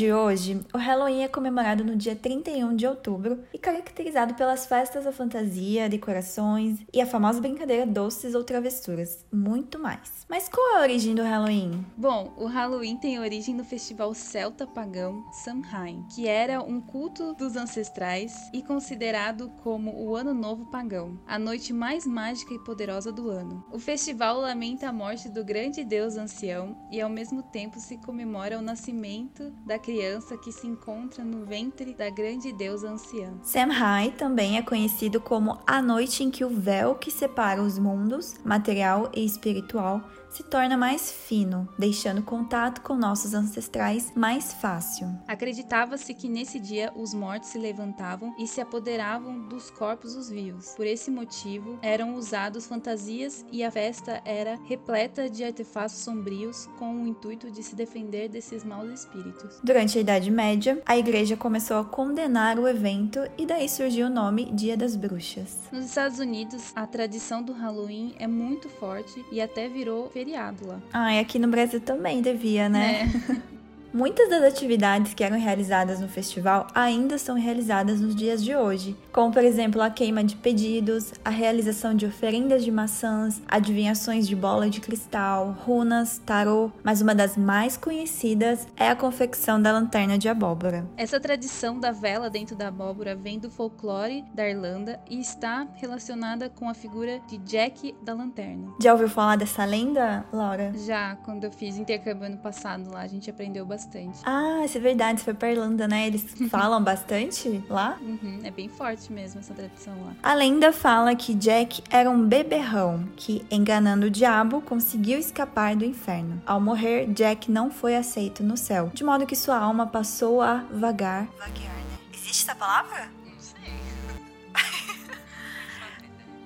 De hoje, o Halloween é comemorado no dia 31 de outubro e caracterizado pelas festas da fantasia, decorações e a famosa brincadeira doces ou travessuras, muito mais. Mas qual é a origem do Halloween? Bom, o Halloween tem origem no festival celta pagão Samhain, que era um culto dos ancestrais e considerado como o Ano Novo Pagão, a noite mais mágica e poderosa do ano. O festival lamenta a morte do grande deus ancião e ao mesmo tempo se comemora o nascimento da criança que se encontra no ventre da grande deusa anciã. Samhain também é conhecido como a noite em que o véu que separa os mundos, material e espiritual, se torna mais fino, deixando contato com nossos ancestrais mais fácil. Acreditava-se que nesse dia os mortos se levantavam e se apoderavam dos corpos dos vivos. Por esse motivo, eram usados fantasias e a festa era repleta de artefatos sombrios com o intuito de se defender desses maus espíritos. Durante a Idade Média, a igreja começou a condenar o evento e daí surgiu o nome Dia das Bruxas. Nos Estados Unidos, a tradição do Halloween é muito forte e até virou feriado lá. Ah, e aqui no Brasil também devia, né? É. Muitas das atividades que eram realizadas no festival ainda são realizadas nos dias de hoje, como por exemplo a queima de pedidos, a realização de oferendas de maçãs, adivinhações de bola de cristal, runas, tarô, mas uma das mais conhecidas é a confecção da lanterna de abóbora. Essa tradição da vela dentro da abóbora vem do folclore da Irlanda e está relacionada com a figura de Jack da Lanterna. Já ouviu falar dessa lenda, Laura? Já, quando eu fiz intercâmbio ano passado lá, a gente aprendeu bastante bastante. Ah, isso é verdade, você foi pra Irlanda, né? Eles falam bastante lá? Uhum, é bem forte mesmo essa tradição lá. A lenda fala que Jack era um beberrão que, enganando o diabo, conseguiu escapar do inferno. Ao morrer, Jack não foi aceito no céu, de modo que sua alma passou a vagar. Vaguear, né? Existe essa palavra?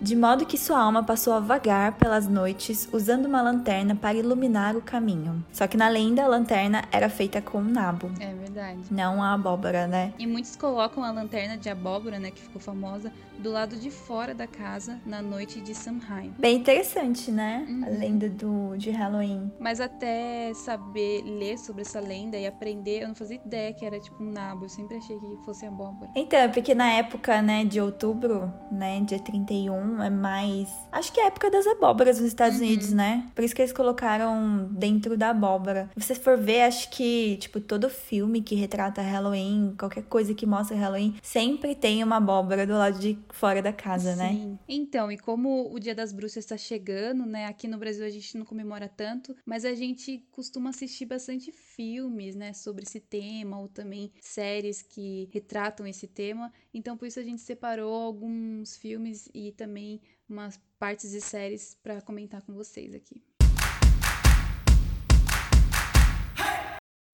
De modo que sua alma passou a vagar pelas noites usando uma lanterna para iluminar o caminho. Só que na lenda a lanterna era feita com um nabo. É verdade. Não a abóbora, né? E muitos colocam a lanterna de abóbora, né, que ficou famosa, do lado de fora da casa na noite de Samhain. Bem interessante, né? Uhum. A lenda do, de Halloween. Mas até saber ler sobre essa lenda e aprender, eu não fazia ideia que era tipo um nabo. Eu sempre achei que fosse abóbora. Então, é porque na época, né, de outubro, né, dia 31, é mais. Acho que é a época das abóboras nos Estados Uhum. Unidos, né? Por isso que eles colocaram dentro da abóbora. Se você for ver, acho que, tipo, todo filme que retrata Halloween, qualquer coisa que mostra Halloween, sempre tem uma abóbora do lado de fora da casa, né? Sim. Então, e como o Dia das Bruxas está chegando, né? Aqui no Brasil a gente não comemora tanto, mas a gente costuma assistir bastante filmes, né, sobre esse tema ou também séries que retratam esse tema. Então, por isso a gente separou alguns filmes e também umas partes de séries para comentar com vocês aqui.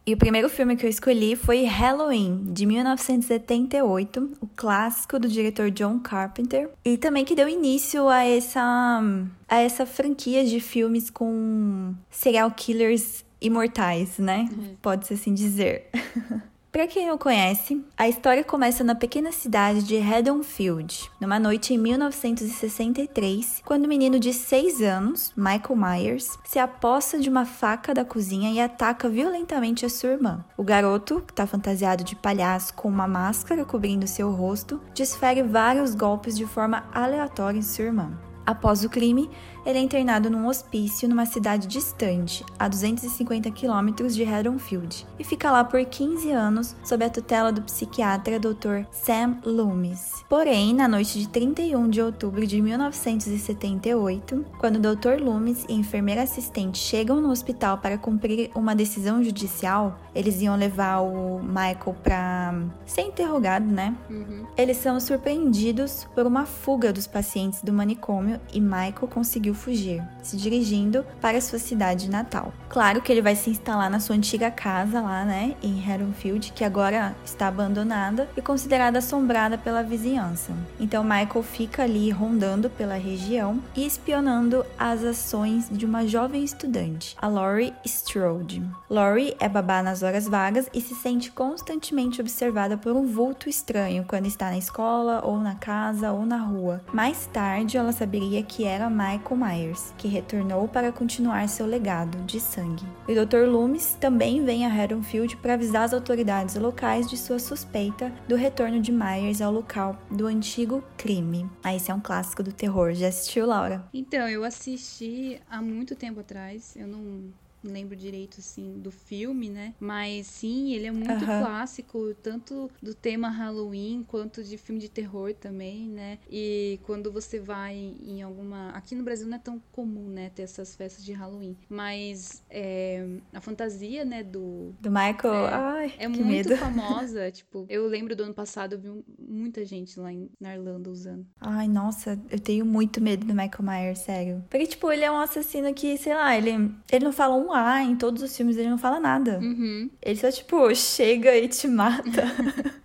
E o primeiro filme que eu escolhi foi Halloween, de 1978, o clássico do diretor John Carpenter, e também que deu início a essa, a essa franquia de filmes com serial killers imortais, né? Pode-se assim dizer. Pra quem não conhece, a história começa na pequena cidade de Haddonfield, numa noite em 1963, quando o menino de 6 anos, Michael Myers, se aposta de uma faca da cozinha e ataca violentamente a sua irmã. O garoto, que está fantasiado de palhaço com uma máscara cobrindo seu rosto, desfere vários golpes de forma aleatória em sua irmã. Após o crime, ele é internado num hospício numa cidade distante, a 250 quilômetros de Haddonfield, e fica lá por 15 anos sob a tutela do psiquiatra Dr. Sam Loomis. Porém, na noite de 31 de outubro de 1978, quando o Dr. Loomis e a enfermeira assistente chegam no hospital para cumprir uma decisão judicial, eles iam levar o Michael para ser interrogado, né? Uhum. Eles são surpreendidos por uma fuga dos pacientes do manicômio e Michael conseguiu fugir, se dirigindo para sua cidade natal. Claro que ele vai se instalar na sua antiga casa lá, né, em Haddonfield, que agora está abandonada e considerada assombrada pela vizinhança. Então Michael fica ali rondando pela região e espionando as ações de uma jovem estudante, a Laurie Strode. Laurie é babá nas horas vagas e se sente constantemente observada por um vulto estranho quando está na escola ou na casa ou na rua. Mais tarde, ela saberia que era Michael Myers, que retornou para continuar seu legado de sangue. O Dr. Loomis também vem a Haddonfield para avisar as autoridades locais de sua suspeita do retorno de Myers ao local do antigo crime. Ah, esse é um clássico do terror. Já assistiu, Laura? Então, eu assisti há muito tempo atrás. Eu não não lembro direito assim do filme, né? Mas sim, ele é muito uhum. clássico, tanto do tema Halloween quanto de filme de terror também, né? E quando você vai em alguma. Aqui no Brasil não é tão comum, né? Ter essas festas de Halloween. Mas é... a fantasia, né? Do. Do Michael. É, Ai, é muito medo. famosa. tipo, eu lembro do ano passado, eu vi muita gente lá em, na Irlanda usando. Ai, nossa, eu tenho muito medo do Michael Myers, sério. Porque, tipo, ele é um assassino que, sei lá, ele, ele não fala um A em todos os filmes, ele não fala nada. Uhum. Ele só, tipo, chega e te mata.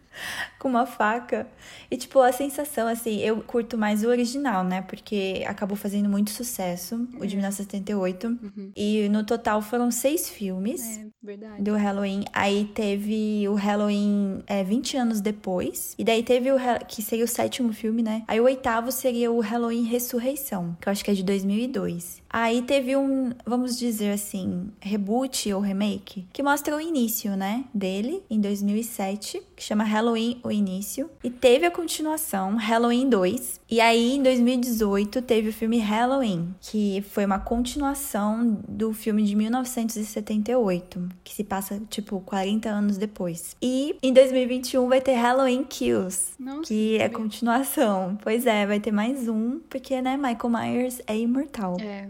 com uma faca. E, tipo, a sensação, assim, eu curto mais o original, né? Porque acabou fazendo muito sucesso, é. o de 1978. Uhum. E no total foram seis filmes. É, verdade. Do Halloween. Aí teve o Halloween é, 20 anos depois. E daí teve o que seria o sétimo filme, né? Aí o oitavo seria o Halloween Ressurreição, que eu acho que é de 2002. Aí teve um, vamos dizer assim, reboot ou remake, que mostra o início, né, dele, em 2007, que chama Halloween o início. E teve a continuação, Halloween 2. E aí, em 2018, teve o filme Halloween, que foi uma continuação do filme de 1978, que se passa, tipo, 40 anos depois. E em 2021 vai ter Halloween Kills, que é continuação. Pois é, vai ter mais um, porque, né, Michael Myers é imortal. É.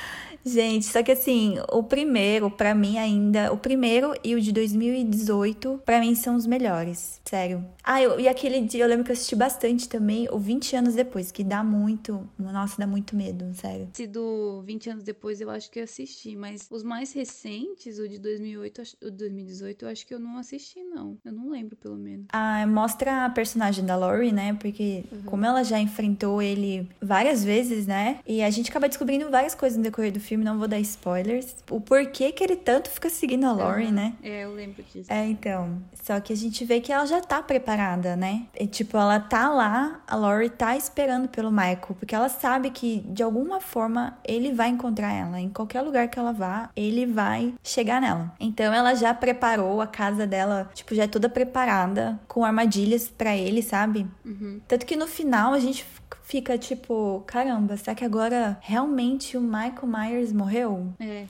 Gente, só que assim, o primeiro, para mim ainda, o primeiro e o de 2018, para mim são os melhores, sério. Ah, eu, e aquele dia eu lembro que eu assisti bastante também, o 20 anos depois, que dá muito, nossa, dá muito medo, sério. Esse do 20 anos depois eu acho que eu assisti, mas os mais recentes, o de 2008, o 2018, eu acho que eu não assisti não. Eu não lembro pelo menos. Ah, mostra a personagem da Laurie, né? Porque uhum. como ela já enfrentou ele várias vezes, né? E a gente acaba descobrindo várias coisas no decorrer do filme, não vou dar spoilers. O porquê que ele tanto fica seguindo a Laurie, uhum. né? É, eu lembro disso. É, então. Só que a gente vê que ela já tá preparada, né? E, tipo, ela tá lá, a Laurie tá esperando pelo Michael, porque ela sabe que de alguma forma ele vai encontrar ela. Em qualquer lugar que ela vá, ele vai chegar nela. Então ela já preparou a casa dela, tipo, já é toda preparada, com armadilhas para ele, sabe? Uhum. Tanto que no final a gente fica tipo, caramba, será que agora realmente o Michael Myers morreu? É.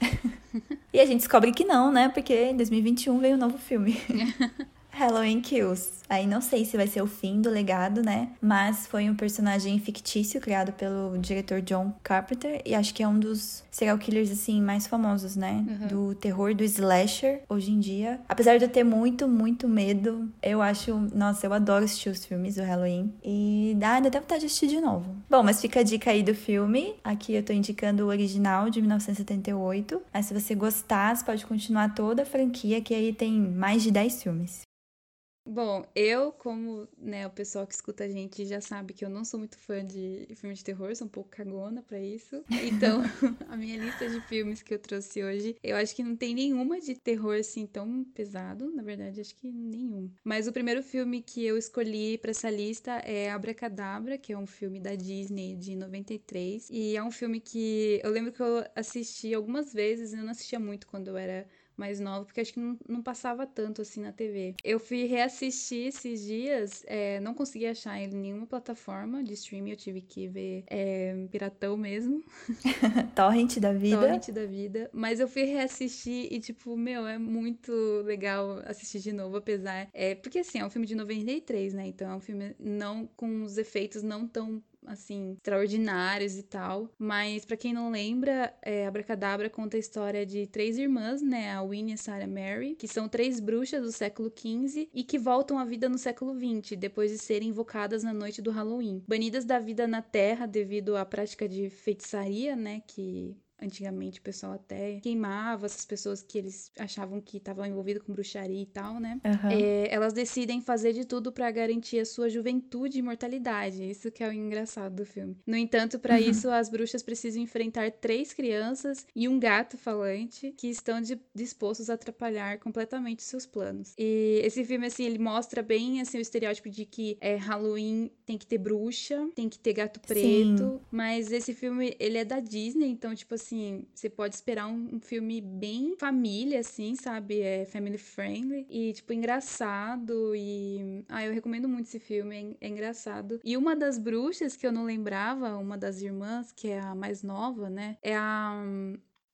e a gente descobre que não, né? Porque em 2021 veio um novo filme. Halloween Kills. Aí não sei se vai ser o fim do legado, né? Mas foi um personagem fictício criado pelo diretor John Carpenter e acho que é um dos serial killers assim mais famosos, né? Uhum. Do terror do slasher hoje em dia. Apesar de eu ter muito, muito medo, eu acho, nossa, eu adoro assistir os filmes do Halloween e dá até vontade de assistir de novo. Bom, mas fica a dica aí do filme. Aqui eu tô indicando o original de 1978. Mas se você gostar, você pode continuar toda a franquia que aí tem mais de 10 filmes. Bom, eu, como né, o pessoal que escuta a gente já sabe que eu não sou muito fã de filmes de terror, sou um pouco cagona para isso. Então, a minha lista de filmes que eu trouxe hoje, eu acho que não tem nenhuma de terror assim tão pesado, na verdade, acho que nenhum. Mas o primeiro filme que eu escolhi para essa lista é Abracadabra, que é um filme da Disney de 93, e é um filme que eu lembro que eu assisti algumas vezes, eu não assistia muito quando eu era mais nova, porque acho que não, não passava tanto assim na TV. Eu fui reassistir esses dias, é, não consegui achar ele em nenhuma plataforma de streaming, eu tive que ver é, Piratão mesmo. Torrent da vida. Torrent da vida. Mas eu fui reassistir e, tipo, meu, é muito legal assistir de novo, apesar. É, porque assim, é um filme de 93, né? Então é um filme não com os efeitos não tão assim, extraordinários e tal. Mas para quem não lembra, é, Abracadabra conta a história de três irmãs, né? A Winnie, a Sarah Mary, que são três bruxas do século XV e que voltam à vida no século XX, depois de serem invocadas na noite do Halloween. Banidas da vida na Terra devido à prática de feitiçaria, né? Que Antigamente o pessoal até queimava essas pessoas que eles achavam que estavam envolvidas com bruxaria e tal, né? Uhum. É, elas decidem fazer de tudo para garantir a sua juventude e imortalidade. Isso que é o engraçado do filme. No entanto, para uhum. isso, as bruxas precisam enfrentar três crianças e um gato falante que estão de, dispostos a atrapalhar completamente seus planos. E esse filme, assim, ele mostra bem assim, o estereótipo de que é, Halloween tem que ter bruxa, tem que ter gato preto. Sim. Mas esse filme, ele é da Disney, então, tipo assim assim, você pode esperar um, um, filme bem família, assim, sabe? É family friendly e, tipo, engraçado. E. Ah, eu recomendo muito esse filme, é, é engraçado. E uma das bruxas que eu não lembrava, uma das irmãs, que é a mais nova, né? É a.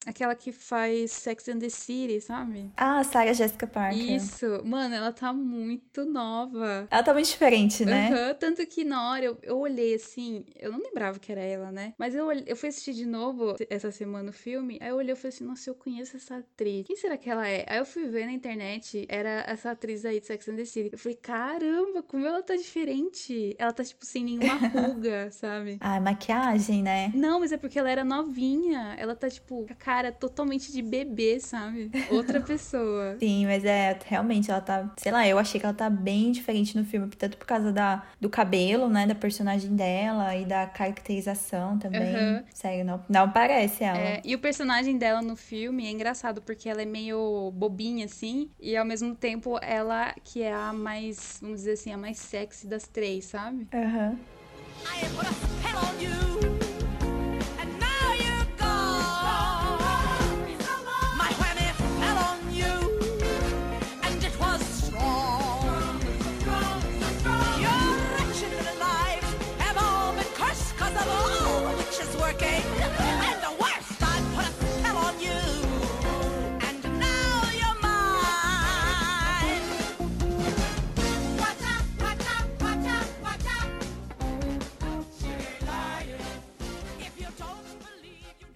Aquela que faz Sex and the City, sabe? Ah, a Sarah Jessica Parker. Isso. Mano, ela tá muito nova. Ela tá muito diferente, né? Uhum, tanto que na hora eu, eu olhei assim, eu não lembrava que era ela, né? Mas eu, eu fui assistir de novo essa semana o filme, aí eu olhei e falei assim, nossa, eu conheço essa atriz. Quem será que ela é? Aí eu fui ver na internet, era essa atriz aí de Sex and the City. Eu falei, caramba, como ela tá diferente. Ela tá, tipo, sem nenhuma ruga, sabe? Ah, maquiagem, né? Não, mas é porque ela era novinha. Ela tá, tipo, cara cara totalmente de bebê, sabe? Outra pessoa. Sim, mas é, realmente, ela tá, sei lá, eu achei que ela tá bem diferente no filme, tanto por causa da, do cabelo, né, da personagem dela e da caracterização também. Uhum. Sério, não, não parece ela. É, e o personagem dela no filme é engraçado, porque ela é meio bobinha, assim, e ao mesmo tempo ela que é a mais, vamos dizer assim, a mais sexy das três, sabe? Aham. Uhum.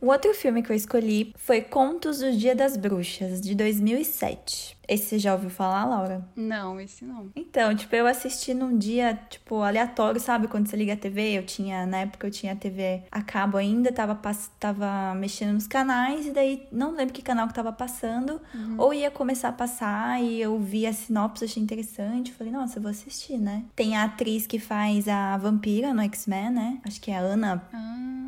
O outro filme que eu escolhi foi Contos do Dia das Bruxas, de 2007. Esse você já ouviu falar, Laura? Não, esse não. Então, tipo, eu assisti num dia, tipo, aleatório, sabe? Quando você liga a TV, eu tinha, na época eu tinha a TV a cabo ainda, tava, tava mexendo nos canais, e daí não lembro que canal que tava passando, uhum. ou ia começar a passar, e eu vi a sinopse, achei interessante, falei, nossa, eu vou assistir, né? Tem a atriz que faz a vampira no X-Men, né? Acho que é a Ana. Ah,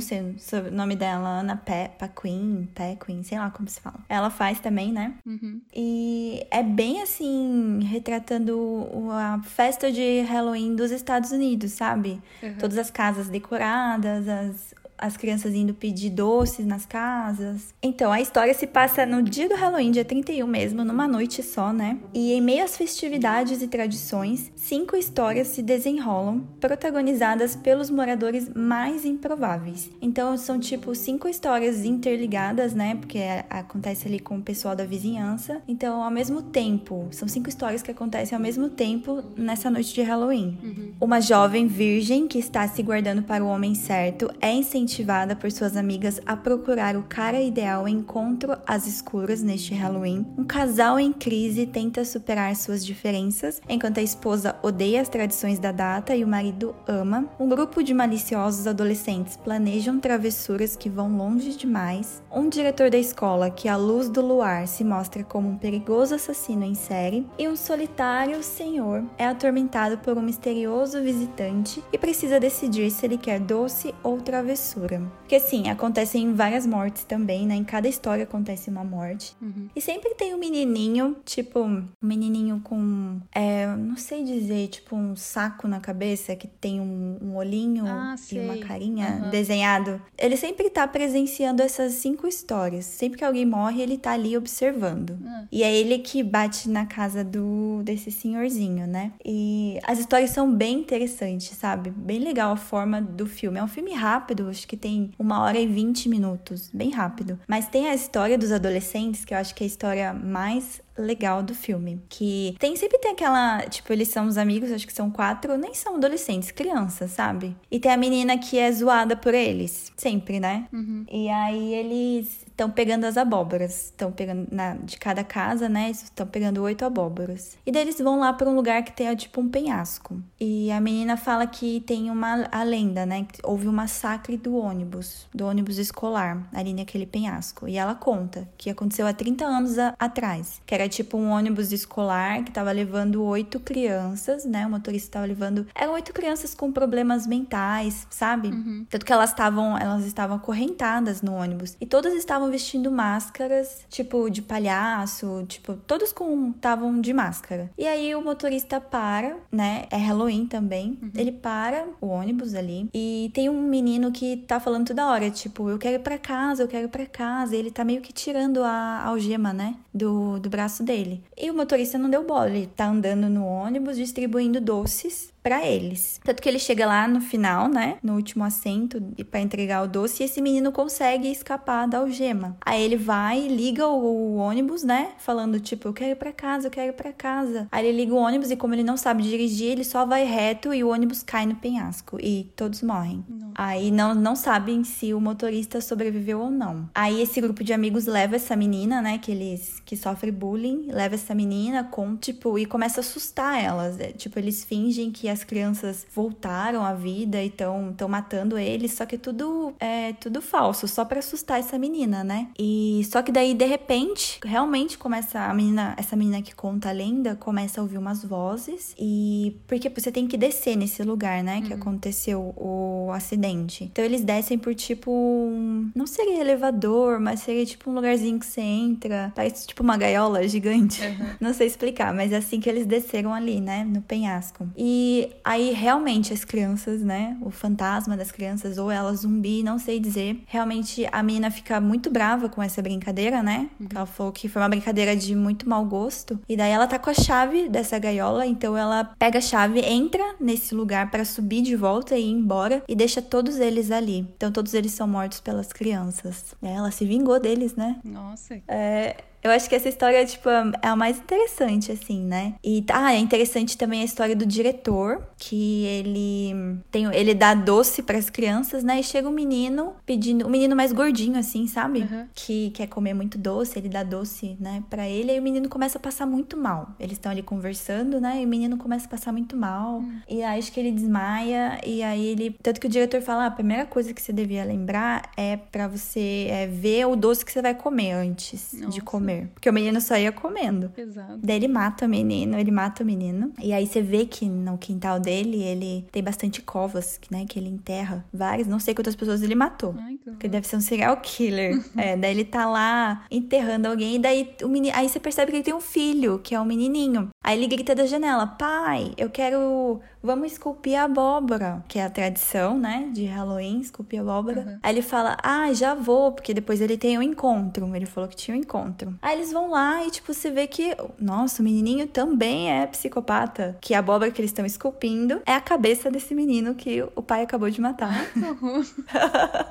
sei. Não sei o nome dela, Ana Peppa Queen, Queen, sei lá como se fala. Ela faz também, né? Uhum. E e é bem assim, retratando a festa de Halloween dos Estados Unidos, sabe? Uhum. Todas as casas decoradas, as, as crianças indo pedir doces nas casas. Então, a história se passa no dia do Halloween, dia 31 mesmo, numa noite só, né? E em meio às festividades e tradições, cinco histórias se desenrolam, protagonizadas pelos moradores mais improváveis. Então, são tipo cinco histórias interligadas, né? Porque acontece ali com o pessoal da vizinhança. Então, ao mesmo tempo, são cinco histórias que acontecem ao mesmo tempo nessa noite de Halloween. Uhum. Uma jovem virgem que está se guardando para o homem certo é incentivada incentivada por suas amigas a procurar o cara ideal encontro às escuras neste Halloween. Um casal em crise tenta superar suas diferenças, enquanto a esposa odeia as tradições da data e o marido ama. Um grupo de maliciosos adolescentes planejam travessuras que vão longe demais. Um diretor da escola que, à luz do luar, se mostra como um perigoso assassino em série. E um solitário senhor é atormentado por um misterioso visitante e precisa decidir se ele quer doce ou travessura censura. Porque sim, acontecem várias mortes também, né? Em cada história acontece uma morte. Uhum. E sempre tem um menininho, tipo, um menininho com, é, não sei dizer, tipo um saco na cabeça que tem um, um olhinho ah, e uma carinha uhum. desenhado. Ele sempre tá presenciando essas cinco histórias. Sempre que alguém morre, ele tá ali observando. Uhum. E é ele que bate na casa do desse senhorzinho, né? E as histórias são bem interessantes, sabe? Bem legal a forma do filme. É um filme rápido, acho que tem uma hora e vinte minutos, bem rápido. Mas tem a história dos adolescentes, que eu acho que é a história mais legal do filme. Que tem sempre tem aquela. Tipo, eles são os amigos, acho que são quatro, nem são adolescentes, crianças, sabe? E tem a menina que é zoada por eles. Sempre, né? Uhum. E aí eles estão pegando as abóboras. Estão pegando na, de cada casa, né? Estão pegando oito abóboras. E daí eles vão lá para um lugar que tem tipo um penhasco. E a menina fala que tem uma a lenda, né? Que houve um massacre do ônibus, do ônibus escolar, ali naquele penhasco. E ela conta que aconteceu há 30 anos a, atrás. Que era tipo um ônibus escolar que tava levando oito crianças, né? O motorista tava levando. Eram oito crianças com problemas mentais, sabe? Uhum. Tanto que elas estavam elas estavam acorrentadas no ônibus. E todas estavam vestindo máscaras, tipo, de palhaço, tipo, todos com estavam de máscara. E aí o motorista para, né? É Halloween também. Uhum. Ele para o ônibus ali e tem um menino que tá falando toda hora, tipo, eu quero ir pra casa, eu quero ir pra casa. E ele tá meio que tirando a algema, né? Do, do braço dele. E o motorista não deu bola, ele tá andando no ônibus distribuindo doces para eles. Tanto que ele chega lá no final, né, no último assento para entregar o doce e esse menino consegue escapar da algema. Aí ele vai, liga o, o ônibus, né, falando tipo, eu quero ir para casa, eu quero ir para casa. Aí ele liga o ônibus e como ele não sabe dirigir, ele só vai reto e o ônibus cai no penhasco e todos morrem. Não. Aí não, não sabem se o motorista sobreviveu ou não. Aí esse grupo de amigos leva essa menina, né, que eles que sofre bullying, leva essa menina com tipo e começa a assustar elas. É, tipo, eles fingem que as crianças voltaram à vida e estão matando eles, só que tudo é tudo falso, só para assustar essa menina, né? E só que daí de repente, realmente começa a menina, essa menina que conta a lenda, começa a ouvir umas vozes e porque você tem que descer nesse lugar, né, que aconteceu o acidente. Então eles descem por tipo um, não seria elevador, mas seria tipo um lugarzinho que você entra, parece tipo uma gaiola gigante. Uhum. Não sei explicar, mas é assim que eles desceram ali, né, no penhasco. E aí realmente as crianças, né, o fantasma das crianças ou ela zumbi, não sei dizer. Realmente a menina fica muito brava com essa brincadeira, né? Ela falou que foi uma brincadeira de muito mau gosto. E daí ela tá com a chave dessa gaiola, então ela pega a chave, entra nesse lugar para subir de volta e ir embora e deixa todos eles ali. Então todos eles são mortos pelas crianças. É, ela se vingou deles, né? Nossa. É, eu acho que essa história, tipo, é a mais interessante, assim, né? E ah, é interessante também a história do diretor, que ele tem, ele dá doce para as crianças, né? E chega um menino pedindo, um menino mais gordinho, assim, sabe? Uhum. Que quer comer muito doce, ele dá doce, né, para ele, aí o menino começa a passar muito mal. Eles estão ali conversando, né? E o menino começa a passar muito mal. E aí acho que ele desmaia e aí ele, tanto que o diretor fala, ah, a primeira coisa que você devia lembrar é para você é, ver o doce que você vai comer antes de Nossa. Comer, porque o menino só ia comendo. Pesado. Daí ele mata o menino, ele mata o menino. E aí você vê que no quintal dele, ele tem bastante covas, né? Que ele enterra várias. Não sei quantas pessoas ele matou. Ai, que Porque deve ser um serial killer. é, daí ele tá lá enterrando alguém. E daí o menino. Aí você percebe que ele tem um filho, que é um menininho. Aí ele grita da janela: Pai, eu quero. Vamos esculpir a abóbora. Que é a tradição, né? De Halloween, esculpir a abóbora. Uhum. Aí ele fala: Ah, já vou, porque depois ele tem um encontro. Ele falou que tinha um encontro. Aí eles vão lá e, tipo, você vê que. Nossa, o menininho também é psicopata. Que a abóbora que eles estão esculpindo é a cabeça desse menino que o pai acabou de matar. Horror.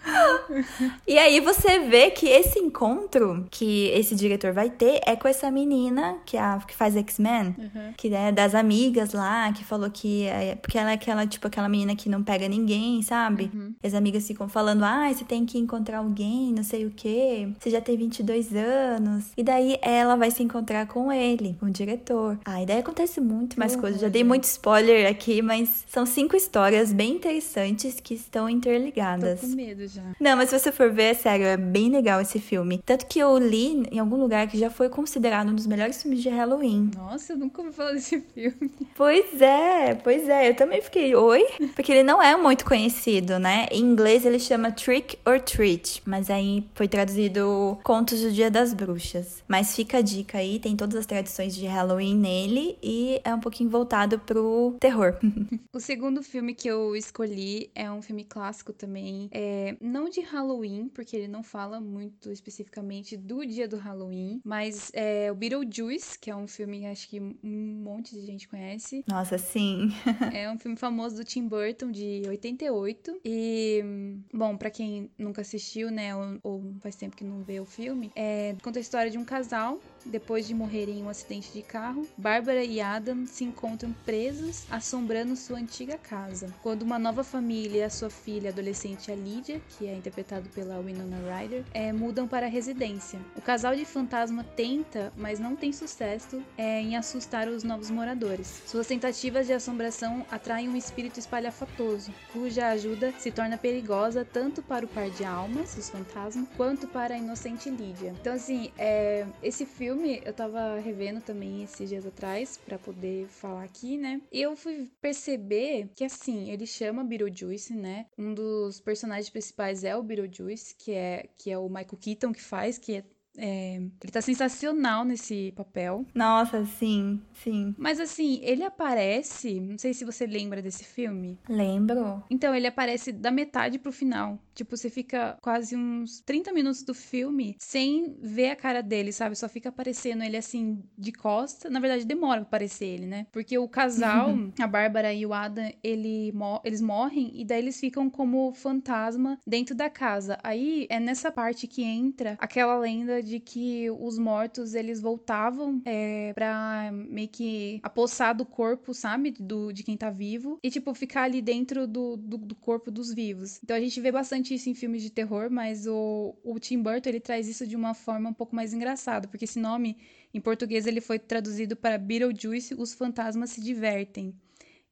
E aí você vê que esse encontro que esse diretor vai ter é com essa menina que, é a, que faz X-Men. Uhum. Que é das amigas lá, que falou que. É, porque ela é aquela, tipo, aquela menina que não pega ninguém, sabe? Uhum. As amigas ficam falando, ah, você tem que encontrar alguém, não sei o quê. Você já tem 22 anos. E daí ela vai se encontrar com ele, com o diretor. Ah, e daí acontece muito mais Que coisas. Já dei gente. muito spoiler aqui, mas são cinco histórias bem interessantes que estão Tô interligadas. com medo já. Não, mas se você for ver, é sério, é bem legal esse filme. Tanto que eu li em algum lugar que já foi considerado um dos melhores filmes de Halloween. Nossa, eu nunca ouvi falar desse filme. Pois é, pois é. Eu também fiquei, oi? Porque ele não é muito conhecido, né? Em inglês ele chama Trick or Treat, mas aí foi traduzido Contos do Dia das Bruxas. Mas fica a dica aí, tem todas as tradições de Halloween nele e é um pouquinho voltado pro terror. O segundo filme que eu escolhi é um filme clássico também. É, não de Halloween, porque ele não fala muito especificamente do dia do Halloween, mas é o Beetlejuice, que é um filme que acho que um monte de gente conhece. Nossa, sim. É um filme famoso do Tim Burton de 88. E, bom, pra quem nunca assistiu, né, ou, ou faz tempo que não vê o filme, é, conta a história de um casal depois de morrerem em um acidente de carro, Bárbara e Adam se encontram presos, assombrando sua antiga casa. Quando uma nova família e a sua filha adolescente, a Lydia, que é interpretado pela Winona Ryder, é, mudam para a residência. O casal de fantasma tenta, mas não tem sucesso é, em assustar os novos moradores. Suas tentativas de assombração atraem um espírito espalhafatoso, cuja ajuda se torna perigosa tanto para o par de almas, os fantasmas, quanto para a inocente Lydia. Então, assim, é, esse filme eu tava revendo também esses dias atrás para poder falar aqui, né? E eu fui perceber que, assim, ele chama Beetlejuice, né? Um dos personagens principais é o Beetlejuice, que é, que é o Michael Keaton que faz, que é é, ele tá sensacional nesse papel. Nossa, sim, sim. Mas assim, ele aparece. Não sei se você lembra desse filme. Lembro. Então, ele aparece da metade pro final. Tipo, você fica quase uns 30 minutos do filme sem ver a cara dele, sabe? Só fica aparecendo ele assim de costa. Na verdade, demora pra aparecer ele, né? Porque o casal, a Bárbara e o Adam, ele, eles morrem e daí eles ficam como fantasma dentro da casa. Aí é nessa parte que entra aquela lenda de que os mortos eles voltavam é, pra meio que apossar do corpo, sabe? Do, de quem tá vivo. E, tipo, ficar ali dentro do, do, do corpo dos vivos. Então a gente vê bastante isso em filmes de terror, mas o, o Tim Burton ele traz isso de uma forma um pouco mais engraçada, porque esse nome em português ele foi traduzido para Beetlejuice, os fantasmas se divertem.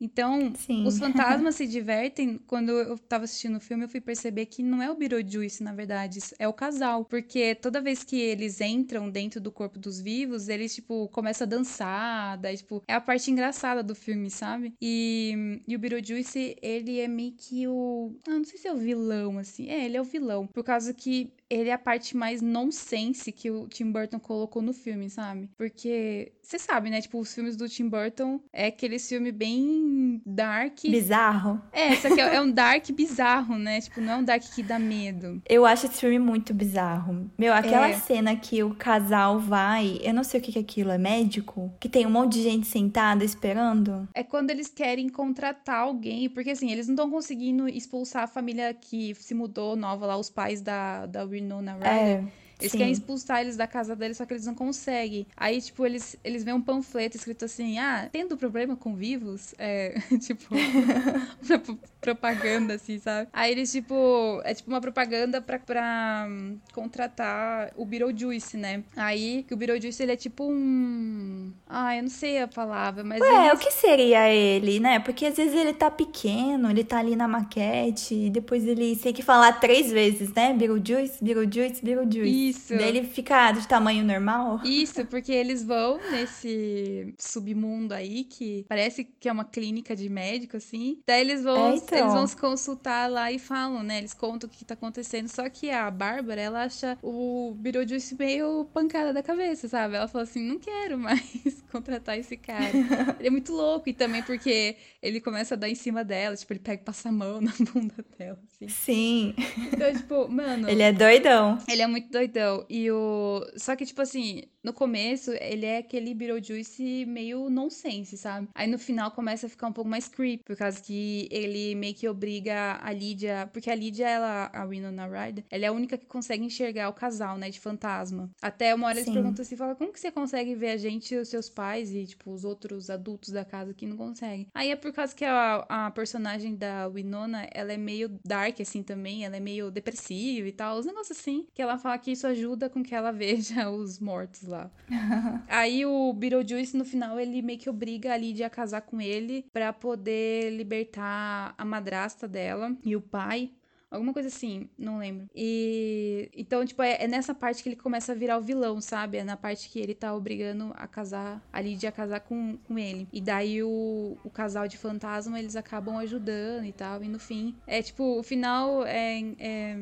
Então, Sim. os fantasmas se divertem. Quando eu tava assistindo o filme, eu fui perceber que não é o Beetlejuice, na verdade, é o casal. Porque toda vez que eles entram dentro do corpo dos vivos, eles, tipo, começam a dançar. Daí, tipo, é a parte engraçada do filme, sabe? E, e o Beetlejuice, ele é meio que o. Ah, não sei se é o vilão, assim. É, ele é o vilão. Por causa que ele é a parte mais nonsense que o Tim Burton colocou no filme, sabe? Porque você sabe, né? Tipo, os filmes do Tim Burton é aquele filme bem dark. Bizarro. É, só que é um dark bizarro, né? Tipo, não é um dark que dá medo. Eu acho esse filme muito bizarro. Meu, aquela é. cena que o casal vai, eu não sei o que é aquilo, é médico? Que tem um monte de gente sentada esperando. É quando eles querem contratar alguém, porque assim, eles não estão conseguindo expulsar a família que se mudou nova lá, os pais da, da Winona Ryder. É. Eles Sim. querem expulsar eles da casa deles, só que eles não conseguem. Aí, tipo, eles, eles veem um panfleto escrito assim: ah, tendo problema com vivos? É, tipo, propaganda, assim, sabe? Aí eles, tipo, é tipo uma propaganda pra, pra um, contratar o Beetlejuice, né? Aí, que o Beetlejuice, ele é tipo um. Ah, eu não sei a palavra, mas. Ué, ele... o que seria ele, né? Porque às vezes ele tá pequeno, ele tá ali na maquete, e depois ele tem que falar três vezes, né? Beetlejuice, Beetlejuice, Beetlejuice. Isso. Daí ele fica de tamanho normal. Isso, porque eles vão nesse submundo aí que parece que é uma clínica de médico, assim. Daí eles vão, é, então. eles vão se consultar lá e falam, né? Eles contam o que tá acontecendo. Só que a Bárbara, ela acha o Beetlejuice meio pancada da cabeça, sabe? Ela fala assim: não quero mais contratar esse cara. ele é muito louco. E também porque ele começa a dar em cima dela, tipo, ele pega e passa a mão na bunda dela, assim. Sim. Então, tipo, mano. Ele é doidão. Ele é muito doidão. Então, e o. Só que, tipo assim, no começo, ele é aquele Beetlejuice meio nonsense, sabe? Aí no final começa a ficar um pouco mais creepy, por causa que ele meio que obriga a Lídia. Porque a Lídia, ela, a Winona Ryder, ela é a única que consegue enxergar o casal, né? De fantasma. Até uma hora eles perguntam assim: fala, como que você consegue ver a gente, os seus pais e, tipo, os outros adultos da casa que não conseguem? Aí é por causa que a, a personagem da Winona, ela é meio dark, assim, também. Ela é meio depressiva e tal. Os negócios assim, que ela fala que isso ajuda com que ela veja os mortos lá. Aí o Beetlejuice, no final, ele meio que obriga a Lydia a casar com ele para poder libertar a madrasta dela e o pai. Alguma coisa assim, não lembro. E então, tipo, é, é, nessa parte que ele começa a virar o vilão, sabe? É na parte que ele tá obrigando a casar, a Lydia a casar com, com ele. E daí o, o casal de fantasma, eles acabam ajudando e tal. E no fim, é tipo, o final é, é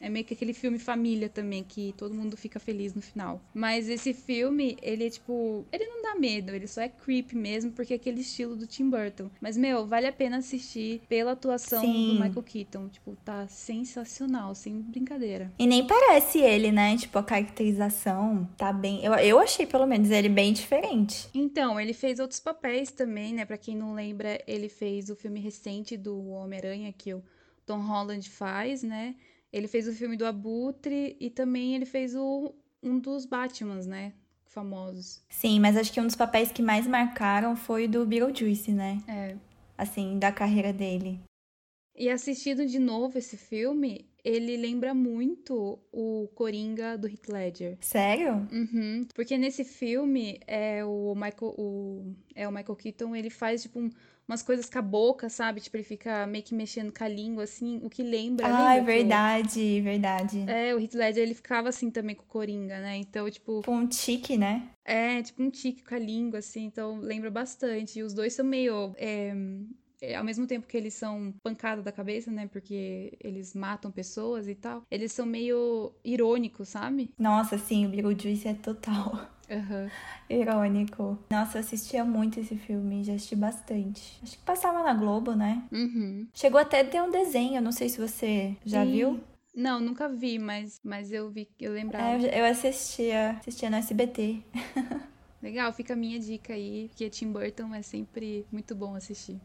é meio que aquele filme família também, que todo mundo fica feliz no final. Mas esse filme, ele é tipo. Ele não dá medo, ele só é creepy mesmo, porque é aquele estilo do Tim Burton. Mas, meu, vale a pena assistir pela atuação Sim. do Michael Keaton. Tipo, tá sensacional, sem brincadeira. E nem parece ele, né? Tipo, a caracterização tá bem. Eu, eu achei, pelo menos, ele bem diferente. Então, ele fez outros papéis também, né? Pra quem não lembra, ele fez o filme recente do Homem-Aranha que o Tom Holland faz, né? Ele fez o filme do Abutre e também ele fez o, um dos Batmans, né? famosos. Sim, mas acho que um dos papéis que mais marcaram foi o do Beetlejuice, né? É. Assim, da carreira dele. E assistindo de novo esse filme, ele lembra muito o Coringa do Heath Ledger. Sério? Uhum. Porque nesse filme, é o Michael, o, é o Michael Keaton, ele faz, tipo, um, umas coisas com a boca, sabe? Tipo, ele fica meio que mexendo com a língua, assim, o que lembra. Ah, é lembra que o- verdade, verdade. É, o Heath Ledger, ele ficava assim também com o Coringa, né? Então, tipo, Tipo um tique, né? é tipo um tique com a língua, assim, então lembra bastante. E os dois são meio. é, é, ao mesmo tempo que eles são pancada da cabeça, né? Porque eles matam pessoas e tal, eles são meio irônicos, sabe? Nossa, sim, o Beetlejuice é total Aham. irônico. Nossa, eu assistia muito esse filme, já assisti bastante. Acho que passava na Globo, né? Uhum. Chegou até a ter um desenho, não sei se você já Sim. viu. Não, nunca vi, mas, mas eu vi, eu lembrava. É, eu- eu assistia, assistia no SBT. Legal, fica a minha dica aí, porque Tim Burton é sempre muito bom assistir.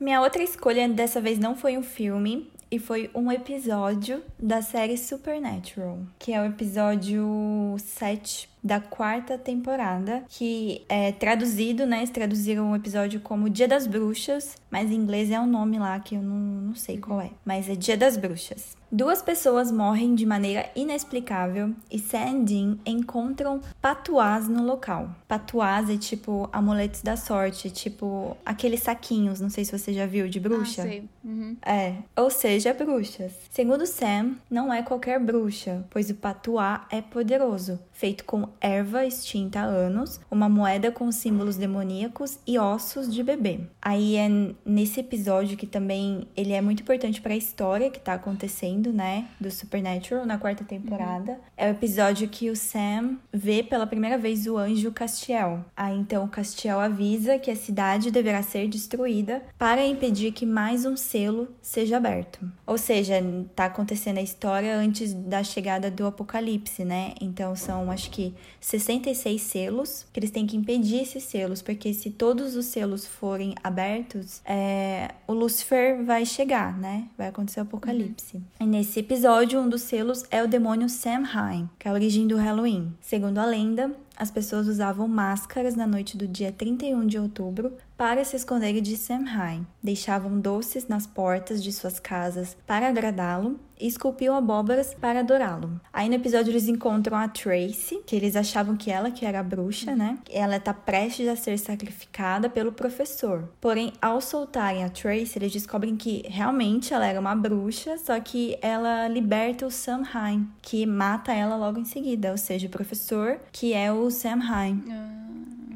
Minha outra escolha dessa vez não foi um filme, e foi um episódio da série Supernatural, que é o episódio 7 da quarta temporada, que é traduzido, né? Eles traduziram o episódio como Dia das Bruxas, mas em inglês é um nome lá que eu não, não sei qual é, mas é Dia das Bruxas. Duas pessoas morrem de maneira inexplicável e Sam e Dean encontram patuás no local. Patuás é tipo amuletos da sorte, tipo aqueles saquinhos, não sei se você já viu, de bruxa. Ah, sei. Uhum. É, ou seja, bruxas. Segundo Sam, não é qualquer bruxa, pois o patuá é poderoso, feito com erva extinta há anos, uma moeda com símbolos demoníacos e ossos de bebê. Aí é nesse episódio que também ele é muito importante para a história que tá acontecendo, né, do Supernatural na quarta temporada. É o episódio que o Sam vê pela primeira vez o anjo Castiel. Aí então o Castiel avisa que a cidade deverá ser destruída para impedir que mais um selo seja aberto. Ou seja, tá acontecendo a história antes da chegada do apocalipse, né? Então são acho que 66 selos que eles têm que impedir esses selos, porque se todos os selos forem abertos, é, o Lúcifer vai chegar, né? Vai acontecer o apocalipse. E nesse episódio, um dos selos é o demônio Samhain, que é a origem do Halloween. Segundo a lenda, as pessoas usavam máscaras na noite do dia 31 de outubro para se esconderem de Samhain. Deixavam doces nas portas de suas casas para agradá-lo e esculpiam abóboras para adorá-lo. Aí no episódio eles encontram a Tracy, que eles achavam que ela que era bruxa, né? Ela está prestes a ser sacrificada pelo professor. Porém, ao soltarem a Tracy, eles descobrem que realmente ela era uma bruxa, só que ela liberta o Samhain, que mata ela logo em seguida, ou seja, o professor, que é o Samhain Ah,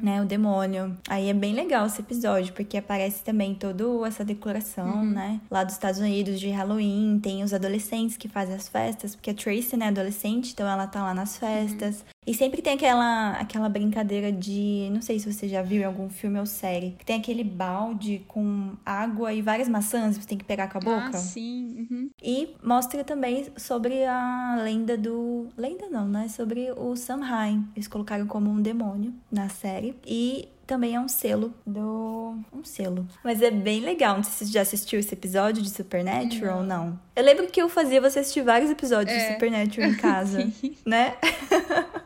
né, o demônio. Aí é bem legal esse episódio, porque aparece também toda essa decoração, né, lá dos Estados Unidos de Halloween, tem os adolescentes que fazem as festas, porque a Tracy, né, é adolescente, então ela tá lá nas festas. E sempre tem aquela, aquela brincadeira de, não sei se você já viu em algum filme ou série, que tem aquele balde com água e várias maçãs, você tem que pegar com a boca. Ah, sim. Uhum. E mostra também sobre a lenda do. Lenda não, né? Sobre o Samhain. Eles colocaram como um demônio na série. E também é um selo do. Um selo. Mas é bem legal. Não sei se você já assistiu esse episódio de Supernatural ou não. Eu lembro que eu fazia você assistir vários episódios de É. Supernatural em casa, né?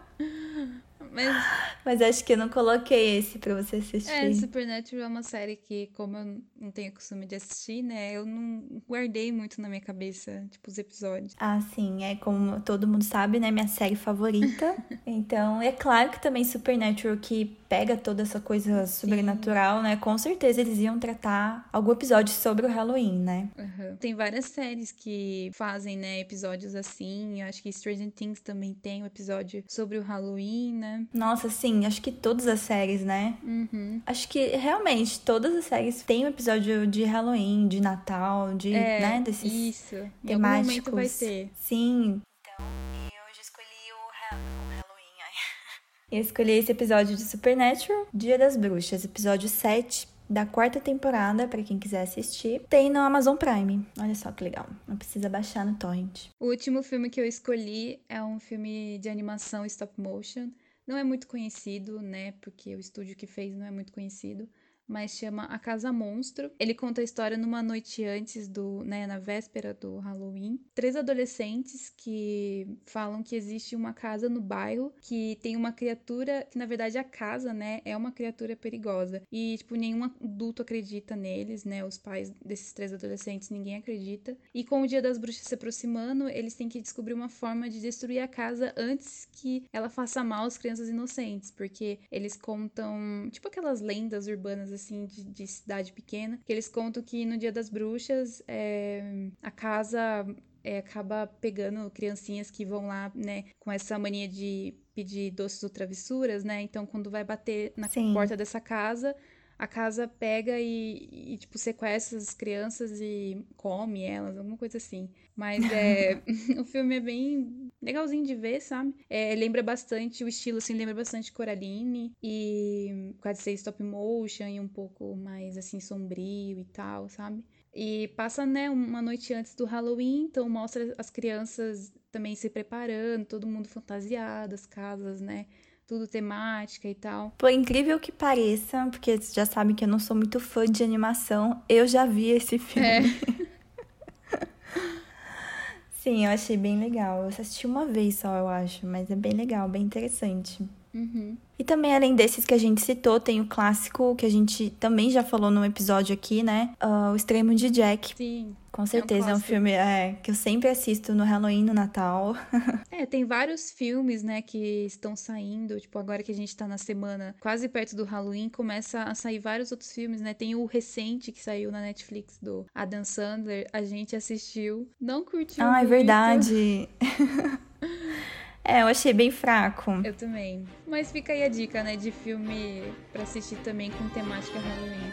Mas Mas acho que eu não coloquei esse pra você assistir. é, Supernatural é uma série que, como eu não tenho costume de assistir, né? Eu não guardei muito na minha cabeça, tipo, os episódios. Ah, sim, é como todo mundo sabe, né? Minha série favorita. então, é claro que também Supernatural, que pega toda essa coisa sobrenatural, né? Com certeza eles iam tratar algum episódio sobre o Halloween, né? Aham. Tem várias séries que fazem, né, episódios assim. Eu acho que Stranger Things também tem um episódio sobre o Halloween, né? Nossa, sim, acho que todas as séries, né? Uhum. Acho que realmente todas as séries têm um episódio de Halloween, de Natal, de, É, né? Desses isso. Em algum temáticos. momento vai ter. Sim. Então, eu hoje escolhi o, Halloween. Eu escolhi esse episódio de Supernatural, Dia das Bruxas, episódio 7 da quarta temporada, pra quem quiser assistir. Tem no Amazon Prime. Olha só que legal. Não precisa baixar no torrent. O último filme que eu escolhi é um filme de animação stop motion. Não é muito conhecido, né? Porque o estúdio que fez não é muito conhecido. Mas chama A Casa Monstro. Ele conta a história numa noite antes do, né, na véspera do Halloween. Três adolescentes que falam que existe uma casa no bairro que tem uma criatura, que na verdade a casa, né, é uma criatura perigosa. E, tipo, nenhum adulto acredita neles, né? Os pais desses três adolescentes, ninguém acredita. E com o Dia das Bruxas se aproximando, eles têm que descobrir uma forma de destruir a casa antes que ela faça mal às crianças inocentes, porque eles contam, tipo aquelas lendas urbanas assim de, de cidade pequena, que eles contam que no Dia das Bruxas é, a casa é, acaba pegando criancinhas que vão lá, né, com essa mania de pedir doces ou travessuras, né? Então, quando vai bater na Sim. porta dessa casa, a casa pega e, e, tipo, sequestra as crianças e come elas, alguma coisa assim. Mas é. o filme é bem legalzinho de ver, sabe? É, lembra bastante, o estilo, assim, lembra bastante Coraline. E quase ser stop motion e um pouco mais, assim, sombrio e tal, sabe? E passa, né, uma noite antes do Halloween, então mostra as crianças também se preparando, todo mundo fantasiado, as casas, né? tudo temática e tal. Por incrível que pareça, porque vocês já sabem que eu não sou muito fã de animação, eu já vi esse filme. É. Sim, eu achei bem legal. Eu assisti uma vez só, eu acho, mas é bem legal, bem interessante. Uhum. E também, além desses que a gente citou, tem o clássico que a gente também já falou no episódio aqui, né? Uh, o Extremo de Jack. Sim. Com certeza é um, é um filme é, que eu sempre assisto no Halloween, no Natal. é, tem vários filmes, né, que estão saindo. Tipo, agora que a gente tá na semana quase perto do Halloween, começa a sair vários outros filmes, né? Tem o recente que saiu na Netflix do Adam Sandler. A gente assistiu. Não curtiu. Ah, é muito. verdade. É, eu achei bem fraco. Eu também. Mas fica aí a dica, né, de filme para assistir também com temática Halloween.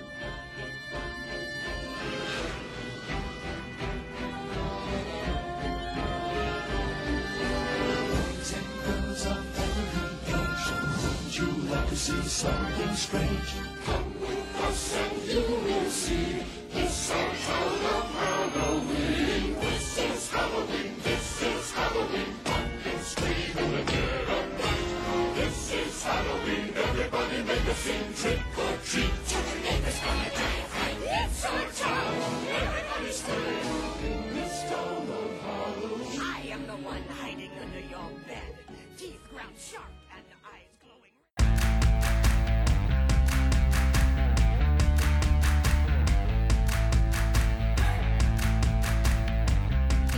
see something strange. Come with us and you will see. It's of Halloween.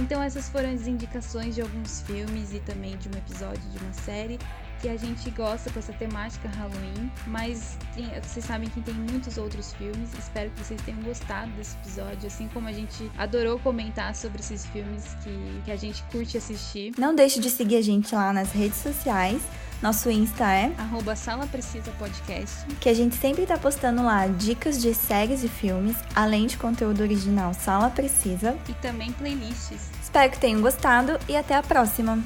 Então essas foram as indicações de alguns filmes e também de um episódio de uma série que a gente gosta com essa temática Halloween, mas tem, vocês sabem que tem muitos outros filmes. Espero que vocês tenham gostado desse episódio, assim como a gente adorou comentar sobre esses filmes que, que a gente curte assistir. Não deixe de seguir a gente lá nas redes sociais. Nosso Insta é arroba Sala Precisa Podcast. Que a gente sempre tá postando lá dicas de séries e filmes, além de conteúdo original Sala Precisa. E também playlists. Espero que tenham gostado e até a próxima!